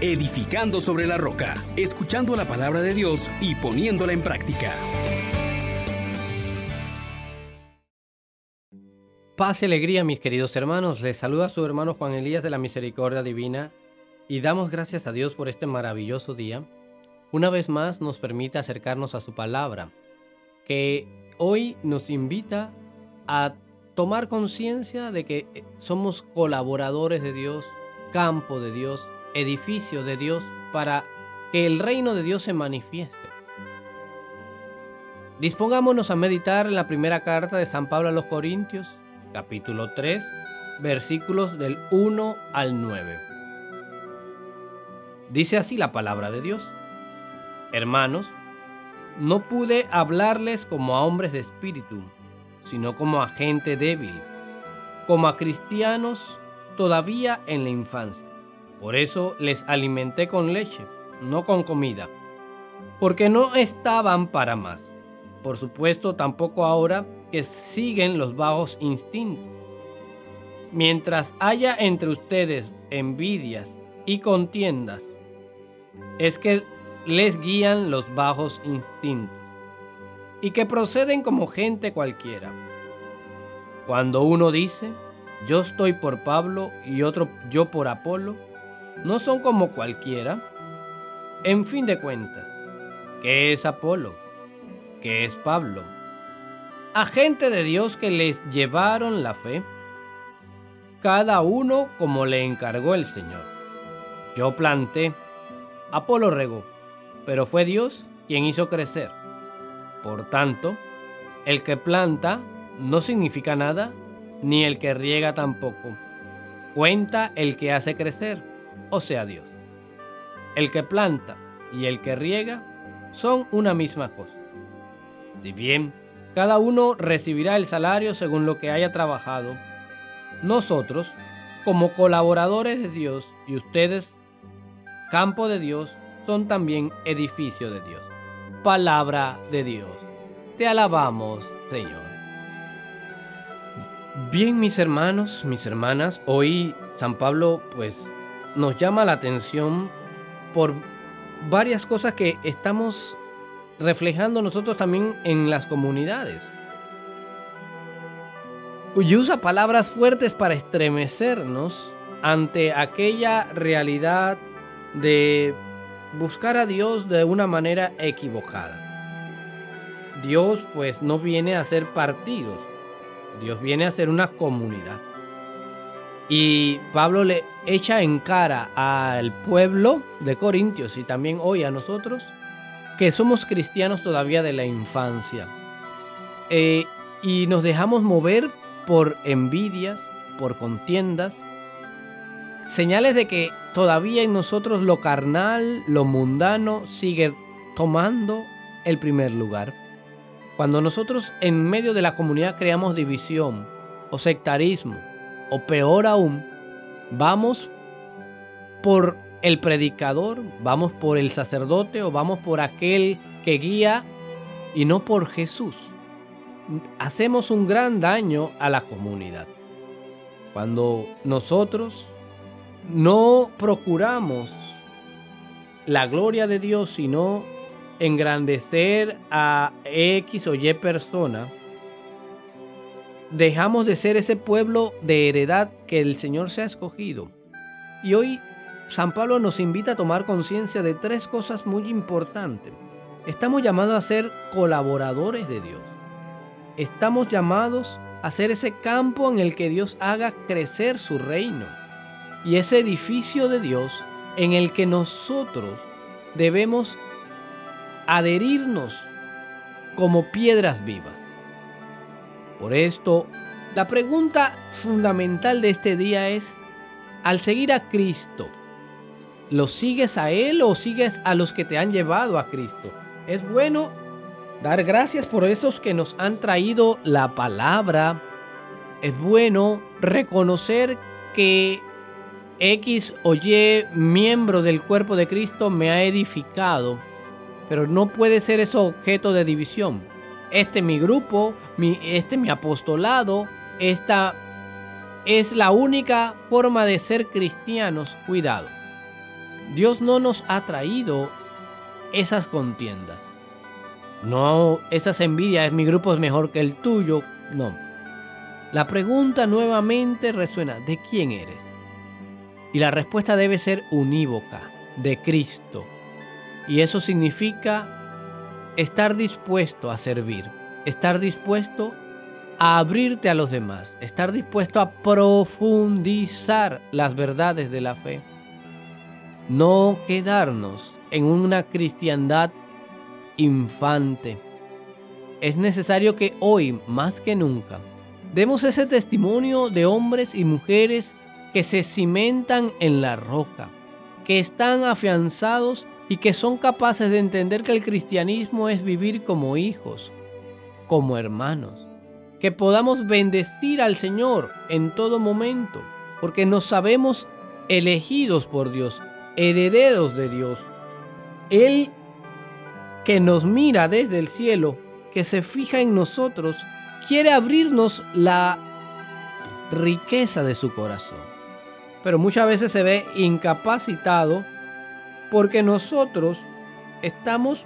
edificando sobre la roca, escuchando la palabra de Dios y poniéndola en práctica. Paz y alegría, mis queridos hermanos. Les saluda su hermano Juan Elías de la Misericordia Divina y damos gracias a Dios por este maravilloso día. Una vez más nos permite acercarnos a su palabra, que hoy nos invita a tomar conciencia de que somos colaboradores de Dios, campo de Dios, edificio de Dios, para que el reino de Dios se manifieste. Dispongámonos a meditar en la primera carta de San Pablo a los Corintios, capítulo 3, versículos del 1 al 9. Dice así la palabra de Dios. Hermanos, no pude hablarles como a hombres de espíritu, sino como a gente débil, como a cristianos todavía en la infancia. Por eso les alimenté con leche, no con comida, porque no estaban para más. Por supuesto, tampoco ahora que siguen los bajos instintos. Mientras haya entre ustedes envidias y contiendas, es que les guían los bajos instintos y que proceden como gente cualquiera. Cuando uno dice, yo estoy por Pablo y otro yo por Apolo, no son como cualquiera. En fin de cuentas, ¿qué es Apolo? ¿Qué es Pablo? Agente de Dios que les llevaron la fe, cada uno como le encargó el Señor. Yo planté, Apolo regó, pero fue Dios quien hizo crecer. Por tanto, el que planta no significa nada, ni el que riega tampoco. Cuenta el que hace crecer, o sea Dios. El que planta y el que riega son una misma cosa. Si bien cada uno recibirá el salario según lo que haya trabajado, nosotros, como colaboradores de Dios y ustedes, campo de Dios, son también edificio de Dios. Palabra de Dios. Te alabamos, Señor. Bien, mis hermanos, mis hermanas, hoy San Pablo pues nos llama la atención por varias cosas que estamos reflejando nosotros también en las comunidades. Y usa palabras fuertes para estremecernos ante aquella realidad de buscar a Dios de una manera equivocada. Dios pues no viene a ser partidos, Dios viene a ser una comunidad. Y Pablo le echa en cara al pueblo de Corintios y también hoy a nosotros que somos cristianos todavía de la infancia. Eh, y nos dejamos mover por envidias, por contiendas, señales de que todavía en nosotros lo carnal, lo mundano sigue tomando el primer lugar. Cuando nosotros en medio de la comunidad creamos división o sectarismo, o peor aún, vamos por el predicador, vamos por el sacerdote o vamos por aquel que guía y no por Jesús. Hacemos un gran daño a la comunidad. Cuando nosotros no procuramos la gloria de Dios, sino engrandecer a X o Y persona, dejamos de ser ese pueblo de heredad que el Señor se ha escogido. Y hoy San Pablo nos invita a tomar conciencia de tres cosas muy importantes. Estamos llamados a ser colaboradores de Dios. Estamos llamados a ser ese campo en el que Dios haga crecer su reino y ese edificio de Dios en el que nosotros debemos adherirnos como piedras vivas. Por esto, la pregunta fundamental de este día es, al seguir a Cristo, ¿lo sigues a Él o sigues a los que te han llevado a Cristo? Es bueno dar gracias por esos que nos han traído la palabra. Es bueno reconocer que X o Y miembro del cuerpo de Cristo me ha edificado, pero no puede ser eso objeto de división. Este es mi grupo, mi, este es mi apostolado, esta es la única forma de ser cristianos. Cuidado. Dios no nos ha traído esas contiendas. No, esas envidias, mi grupo es mejor que el tuyo. No. La pregunta nuevamente resuena, ¿de quién eres? Y la respuesta debe ser unívoca, de Cristo. Y eso significa estar dispuesto a servir, estar dispuesto a abrirte a los demás, estar dispuesto a profundizar las verdades de la fe. No quedarnos en una cristiandad infante. Es necesario que hoy, más que nunca, demos ese testimonio de hombres y mujeres que se cimentan en la roca, que están afianzados y que son capaces de entender que el cristianismo es vivir como hijos, como hermanos, que podamos bendecir al Señor en todo momento, porque nos sabemos elegidos por Dios, herederos de Dios. Él que nos mira desde el cielo, que se fija en nosotros, quiere abrirnos la riqueza de su corazón. Pero muchas veces se ve incapacitado porque nosotros estamos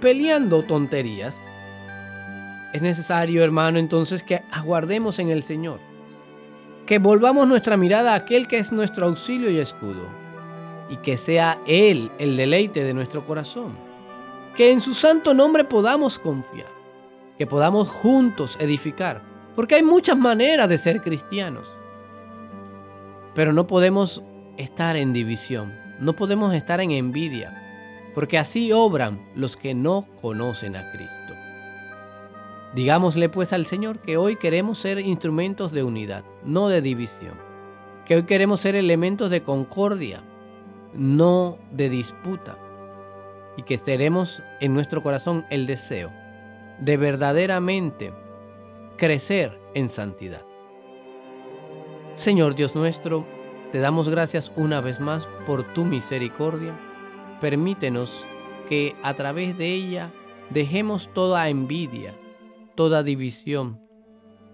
peleando tonterías. Es necesario, hermano, entonces que aguardemos en el Señor, que volvamos nuestra mirada a aquel que es nuestro auxilio y escudo, y que sea Él el deleite de nuestro corazón, que en su santo nombre podamos confiar, que podamos juntos edificar, porque hay muchas maneras de ser cristianos, pero no podemos estar en división, no podemos estar en envidia, porque así obran los que no conocen a Cristo. Digámosle pues al Señor que hoy queremos ser instrumentos de unidad, no de división. Que hoy queremos ser elementos de concordia, no de disputa. Y que tenemos en nuestro corazón el deseo de verdaderamente crecer en santidad. Señor Dios nuestro, te damos gracias una vez más por tu misericordia. Permítenos que a través de ella dejemos toda envidia, toda división,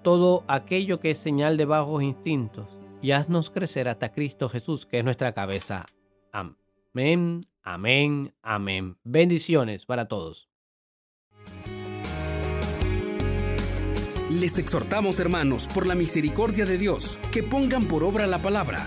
todo aquello que es señal de bajos instintos y haznos crecer hasta Cristo Jesús, que es nuestra cabeza. Amén, amén, amén. Bendiciones para todos. Les exhortamos, hermanos, por la misericordia de Dios, que pongan por obra la palabra